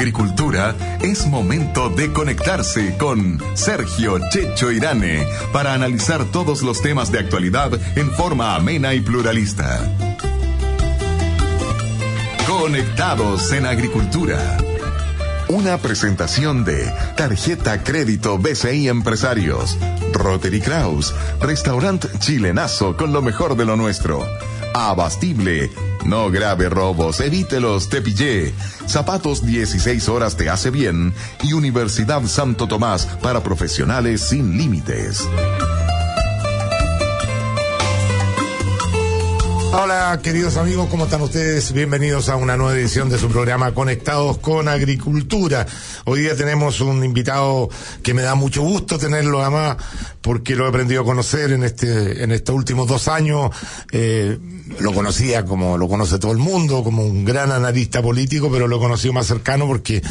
agricultura, es momento de conectarse con Sergio Checho Irane para analizar todos los temas de actualidad en forma amena y pluralista. Conectados en Agricultura. Una presentación de Tarjeta Crédito BCI Empresarios, Rotary Kraus, Restaurant Chilenazo con lo mejor de lo nuestro. Abastible. No grave robos, evítelos, te pillé. Zapatos 16 horas te hace bien y Universidad Santo Tomás para profesionales sin límites. Hola queridos amigos, ¿cómo están ustedes? Bienvenidos a una nueva edición de su programa Conectados con Agricultura. Hoy día tenemos un invitado que me da mucho gusto tenerlo además porque lo he aprendido a conocer en este en estos últimos dos años. Eh, lo conocía como lo conoce todo el mundo, como un gran analista político, pero lo he conocido más cercano porque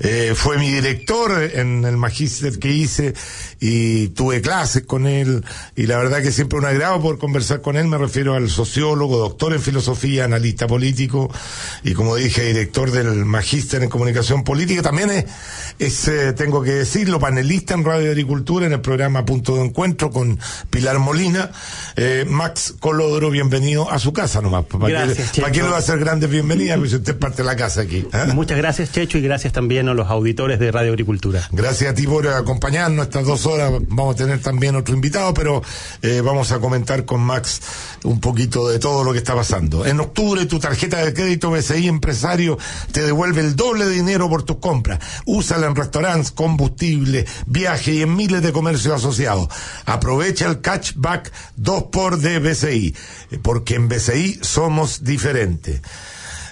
eh, fue mi director en el magíster que hice y tuve clases con él y la verdad que siempre un agrado por conversar con él, me refiero al sociólogo, doctor en filosofía, analista político y como dije, director del magíster en comunicación política, también es, es eh, tengo que decirlo, panelista en Radio Agricultura en el programa Punto de Encuentro con Pilar Molina. Eh, Max Colodro, bienvenido a su casa nomás. ¿Para Gracias, qué, ¿para qué le va a hacer grandes bienvenidas? Pues usted parte de la casa aquí. ¿ah? Muchas gracias, Checho, y gracias también a los auditores de Radio Agricultura. Gracias a ti por acompañarnos estas dos horas. Vamos a tener también otro invitado, pero eh, vamos a comentar con Max un poquito de todo lo que está pasando. En octubre, tu tarjeta de crédito BCI Empresario te devuelve el doble de dinero por tus compras. Úsala en restaurantes, combustible, viaje y en miles de comercios asociados. Aprovecha el catchback 2 por de BCI, porque en BCI somos diferentes.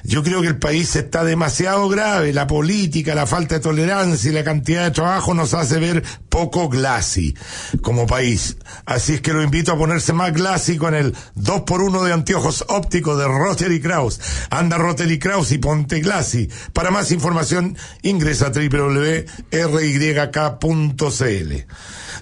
Yo creo que el país está demasiado grave. La política, la falta de tolerancia y la cantidad de trabajo nos hace ver poco glassy como país. Así es que lo invito a ponerse más glassy con el 2x1 de anteojos ópticos de Rotary Kraus. Anda Rotary Kraus y ponte glassy. Para más información ingresa a www.ryk.cl.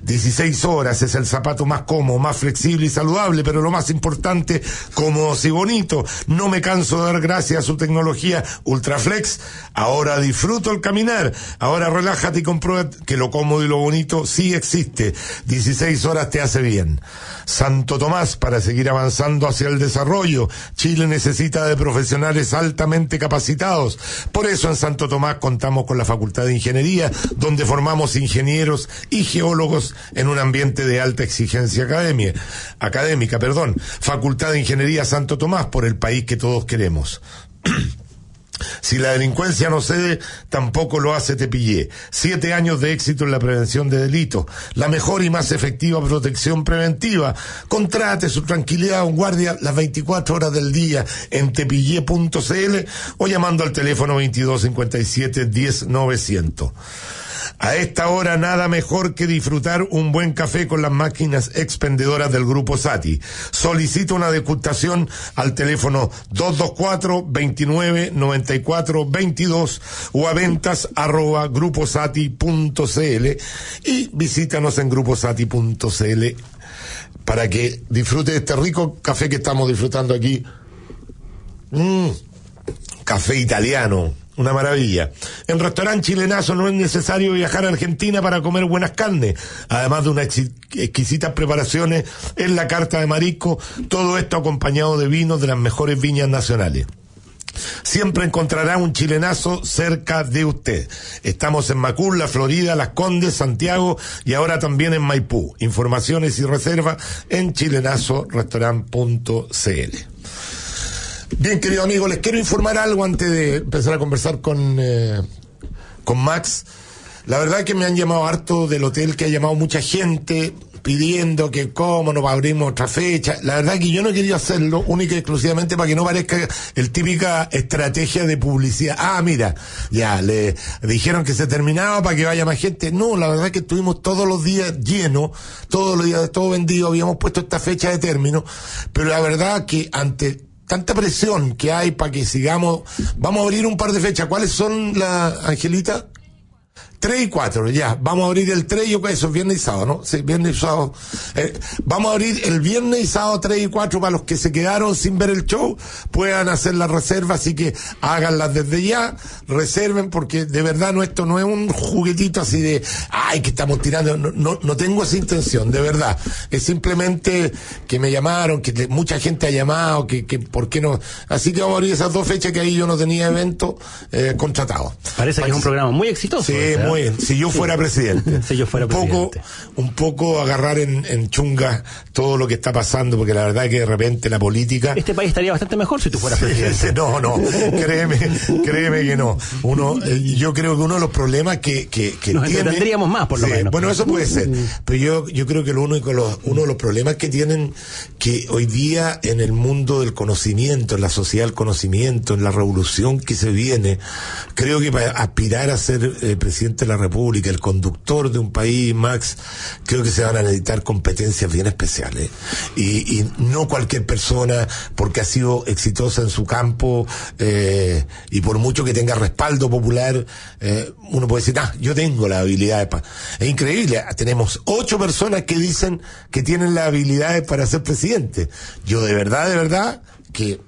16 horas es el zapato más cómodo, más flexible y saludable, pero lo más importante, cómodo y bonito. No me canso de dar gracias a su tecnología Ultraflex. Ahora disfruto el caminar. Ahora relájate y comprueba que lo cómodo y lo bonito sí existe. 16 horas te hace bien. Santo Tomás, para seguir avanzando hacia el desarrollo, Chile necesita de profesionales altamente capacitados. Por eso en Santo Tomás contamos con la Facultad de Ingeniería, donde formamos ingenieros y geólogos en un ambiente de alta exigencia academia, académica, perdón. Facultad de Ingeniería Santo Tomás, por el país que todos queremos. Si la delincuencia no cede, tampoco lo hace Tepillé. Siete años de éxito en la prevención de delitos. La mejor y más efectiva protección preventiva. Contrate su tranquilidad a un guardia las 24 horas del día en tepillé.cl o llamando al teléfono 2257 10900. A esta hora nada mejor que disfrutar un buen café con las máquinas expendedoras del Grupo Sati. Solicita una degustación al teléfono 224-2994-22 o a ventas arroba gruposati.cl y visítanos en gruposati.cl para que disfrute este rico café que estamos disfrutando aquí. Mm, café italiano una maravilla. En restaurante chilenazo no es necesario viajar a Argentina para comer buenas carnes, además de unas exquisitas preparaciones en la carta de marisco, todo esto acompañado de vinos de las mejores viñas nacionales. Siempre encontrará un chilenazo cerca de usted. Estamos en Macul, Florida, Las Condes, Santiago y ahora también en Maipú. Informaciones y reservas en chilenazorestaurant.cl. Bien, querido amigo, les quiero informar algo antes de empezar a conversar con, eh, con Max. La verdad que me han llamado harto del hotel, que ha llamado mucha gente pidiendo que cómo nos abrimos otra fecha. La verdad que yo no quería hacerlo única y exclusivamente para que no parezca el típica estrategia de publicidad. Ah, mira, ya le dijeron que se terminaba para que vaya más gente. No, la verdad que estuvimos todos los días llenos, todos los días todo vendido, habíamos puesto esta fecha de término, pero la verdad que ante tanta presión que hay para que sigamos. Vamos a abrir un par de fechas. ¿Cuáles son la Angelita? 3 y 4, ya. Vamos a abrir el 3, yo eso es viernes y sábado, ¿no? Sí, viernes y sábado. Eh, vamos a abrir el viernes y sábado 3 y 4 para los que se quedaron sin ver el show, puedan hacer la reserva, así que háganlas desde ya, reserven, porque de verdad no, esto no es un juguetito así de, ay, que estamos tirando, no, no, no tengo esa intención, de verdad. Es simplemente que me llamaron, que mucha gente ha llamado, que, que, ¿por qué no? Así que vamos a abrir esas dos fechas que ahí yo no tenía evento eh, contratado. Parece que es un programa muy exitoso. Sí, muy bien. Si yo fuera presidente. si yo fuera un poco, Un poco agarrar en, en, chunga todo lo que está pasando, porque la verdad es que de repente la política. Este país estaría bastante mejor si tú fueras presidente. no, no, créeme, créeme que no. Uno, eh, yo creo que uno de los problemas que, que, que Nos tendríamos más, por lo menos. Bueno, eso puede ser. Pero yo, yo creo que lo único, los, uno de los problemas que tienen que hoy día en el mundo del conocimiento, en la sociedad del conocimiento, en la revolución que se viene, creo que para aspirar a ser eh, presidente de la República, el conductor de un país, Max, creo que se van a necesitar competencias bien especiales. Y, no cualquier persona, porque ha sido exitosa en su campo, eh, y por mucho que tenga respaldo popular, eh, uno puede decir, ah, yo tengo la habilidad de... Es increíble, tenemos ocho personas que dicen que tienen las habilidades para ser presidente. Yo de verdad, de verdad, que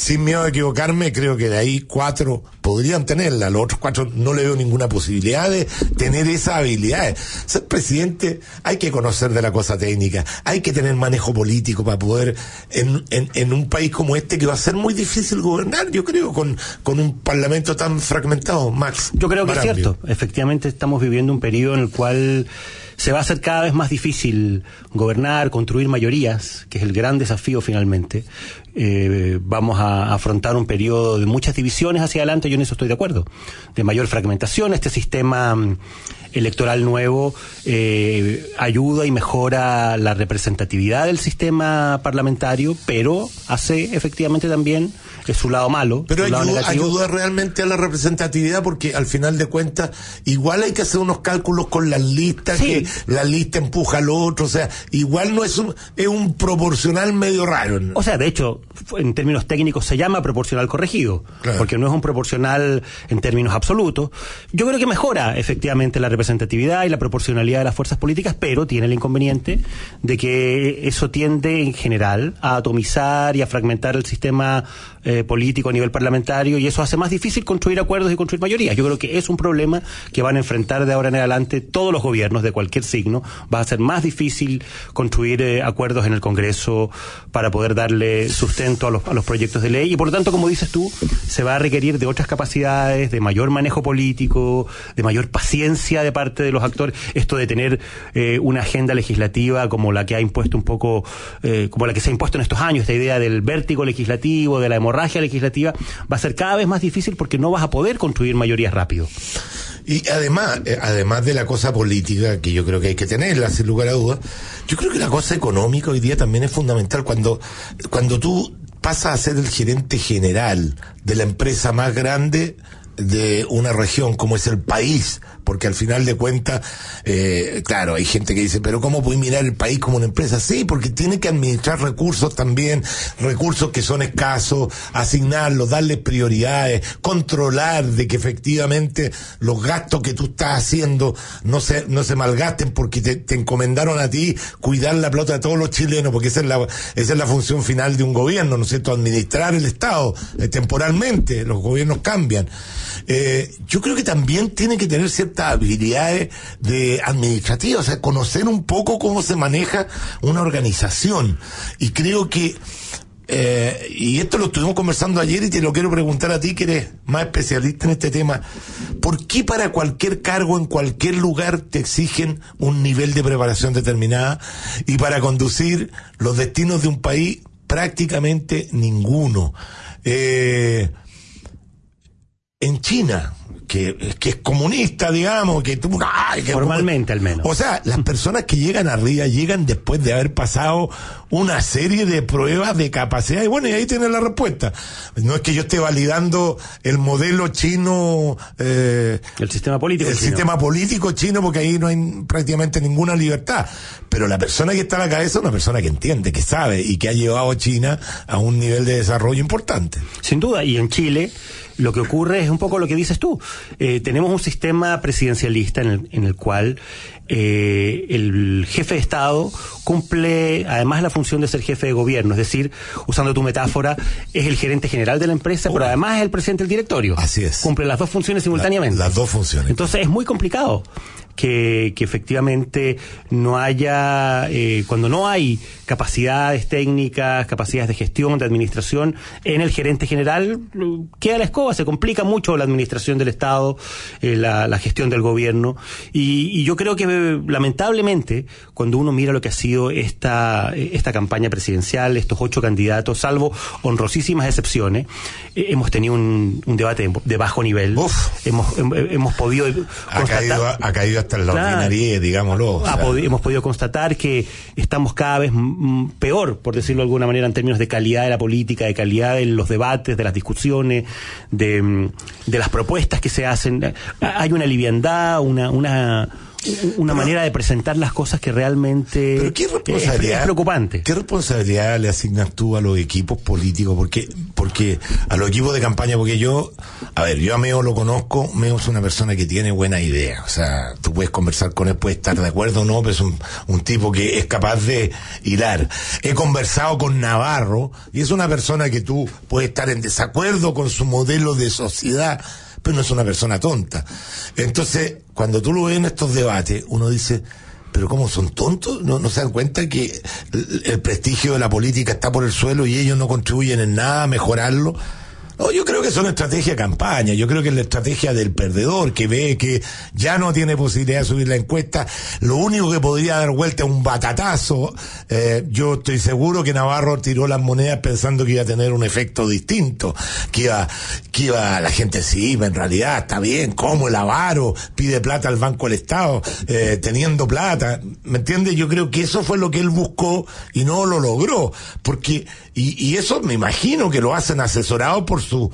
sin miedo a equivocarme, creo que de ahí cuatro podrían tenerla, los otros cuatro no le veo ninguna posibilidad de tener esas habilidades. Ser presidente hay que conocer de la cosa técnica, hay que tener manejo político para poder, en, en, en un país como este que va a ser muy difícil gobernar, yo creo, con, con un parlamento tan fragmentado, Max. Yo creo que es cierto, efectivamente estamos viviendo un periodo en el cual se va a hacer cada vez más difícil gobernar, construir mayorías, que es el gran desafío finalmente. Eh, vamos a afrontar un periodo de muchas divisiones hacia adelante, yo en eso estoy de acuerdo, de mayor fragmentación. Este sistema mm, electoral nuevo eh, ayuda y mejora la representatividad del sistema parlamentario, pero hace efectivamente también es su lado malo. Pero su lado ayuda, ayuda realmente a la representatividad porque al final de cuentas igual hay que hacer unos cálculos con las listas, Sí. La lista empuja al otro, o sea, igual no es un, es un proporcional medio raro. O sea, de hecho, en términos técnicos se llama proporcional corregido, Claro. porque no es un proporcional en términos absolutos. Yo creo que mejora efectivamente la representatividad y la proporcionalidad de las fuerzas políticas, pero tiene el inconveniente de que eso tiende en general a atomizar y a fragmentar el sistema eh, político a nivel parlamentario y eso hace más difícil construir acuerdos y construir mayorías. Yo creo que es un problema que van a enfrentar de ahora en adelante todos los gobiernos de cualquier signo. Va a ser más difícil construir eh, acuerdos en el Congreso para poder darle sustento a los, a los proyectos de ley y por lo tanto, como dices tú, se va a requerir de otras capacidades, de mayor manejo político, de mayor paciencia de parte de los actores. Esto de tener eh, una agenda legislativa como la que ha impuesto un poco, eh, como la que se ha impuesto en estos años, esta idea del vértigo legislativo, de la hemorragia legislativa, va a ser cada vez más difícil porque no vas a poder construir mayorías rápido. Y además, eh, además de la cosa política, que yo creo que hay que tenerla, sin lugar a dudas, yo creo que la cosa económica hoy día también es fundamental. Cuando, cuando tú pasas a ser el gerente general de la empresa más grande de una región como es el país, porque al final de cuentas, eh, claro, hay gente que dice, pero ¿cómo puedes mirar el país como una empresa? Sí, porque tiene que administrar recursos también, recursos que son escasos, asignarlos, darles prioridades, controlar de que efectivamente los gastos que tú estás haciendo no se, no se malgasten porque te, te encomendaron a ti cuidar la plata de todos los chilenos, porque esa es la, esa es la función final de un gobierno, ¿no es cierto? Administrar el Estado eh, temporalmente, los gobiernos cambian. Eh, yo creo que también tiene que tener ciertas habilidades de administrativas, o sea, conocer un poco cómo se maneja una organización. Y creo que, eh, y esto lo estuvimos conversando ayer y te lo quiero preguntar a ti que eres más especialista en este tema. ¿Por qué para cualquier cargo en cualquier lugar te exigen un nivel de preparación determinada y para conducir los destinos de un país prácticamente ninguno? Eh, en China, que, que es comunista, digamos, que tú, ay, que Formalmente, al menos. O sea, las personas que llegan arriba llegan después de haber pasado una serie de pruebas de capacidad. Y bueno, y ahí tienes la respuesta. No es que yo esté validando el modelo chino, eh, El sistema político el chino. sistema político chino, porque ahí no hay prácticamente ninguna libertad. Pero la persona que está a la cabeza es una persona que entiende, que sabe y que ha llevado a China a un nivel de desarrollo importante. Sin duda, y en Chile lo que ocurre es un poco lo que dices tú. Eh, tenemos un sistema presidencialista en el, en el cual eh, el jefe de Estado cumple además la función de ser jefe de gobierno, es decir, usando tu metáfora, es el gerente general de la empresa, pero además es el presidente del directorio. Así es. Cumple las dos funciones simultáneamente. las dos funciones. Entonces es muy complicado que, que efectivamente no haya, eh, cuando no hay capacidades técnicas, capacidades de gestión, de administración, en el gerente general queda la escoba, se complica mucho la administración del Estado, eh, la, la, gestión del gobierno, y, y, yo creo que lamentablemente, cuando uno mira lo que ha sido esta, esta campaña presidencial, estos ocho candidatos, salvo honrosísimas excepciones, eh, hemos tenido un, un, debate de bajo nivel, Uf. hemos, hemos podido ha caído, ha caído hasta la claro. digámoslo. O sea. pod hemos podido constatar que estamos cada vez peor, por decirlo de alguna manera, en términos de calidad de la política, de calidad de los debates, de las discusiones, de, de las propuestas que se hacen. Hay una liviandad, una, una una pero, manera de presentar las cosas que realmente pero qué responsabilidad, es, es, preocupante. ¿Qué responsabilidad le asignas tú a los equipos políticos? Porque, porque a los equipos de campaña, porque yo, a ver, yo a Meo lo conozco, Meo es una persona que tiene buena idea, o sea, tú puedes conversar con él, puedes estar de acuerdo o no, pero es un, un tipo que es capaz de hilar. He conversado con Navarro y es una persona que tú puedes estar en desacuerdo con su modelo de sociedad, pero no es una persona tonta. Entonces, cuando tú lo ves en estos debates, uno dice, pero ¿cómo son tontos? ¿No, no se dan cuenta que el, el, prestigio de la política está por el suelo y ellos no contribuyen en nada a mejorarlo? Yo creo que es una estrategia campaña, yo creo que es la estrategia del perdedor que ve que ya no tiene posibilidad de subir la encuesta, lo único que podría dar vuelta es un batatazo, eh, yo estoy seguro que Navarro tiró las monedas pensando que iba a tener un efecto distinto, que iba, que iba la gente sí, en realidad está bien, como el avaro pide plata al Banco del Estado, eh, teniendo plata, ¿me entiendes? Yo creo que eso fue lo que él buscó y no lo logró, porque, y, y eso me imagino que lo hacen asesorado por su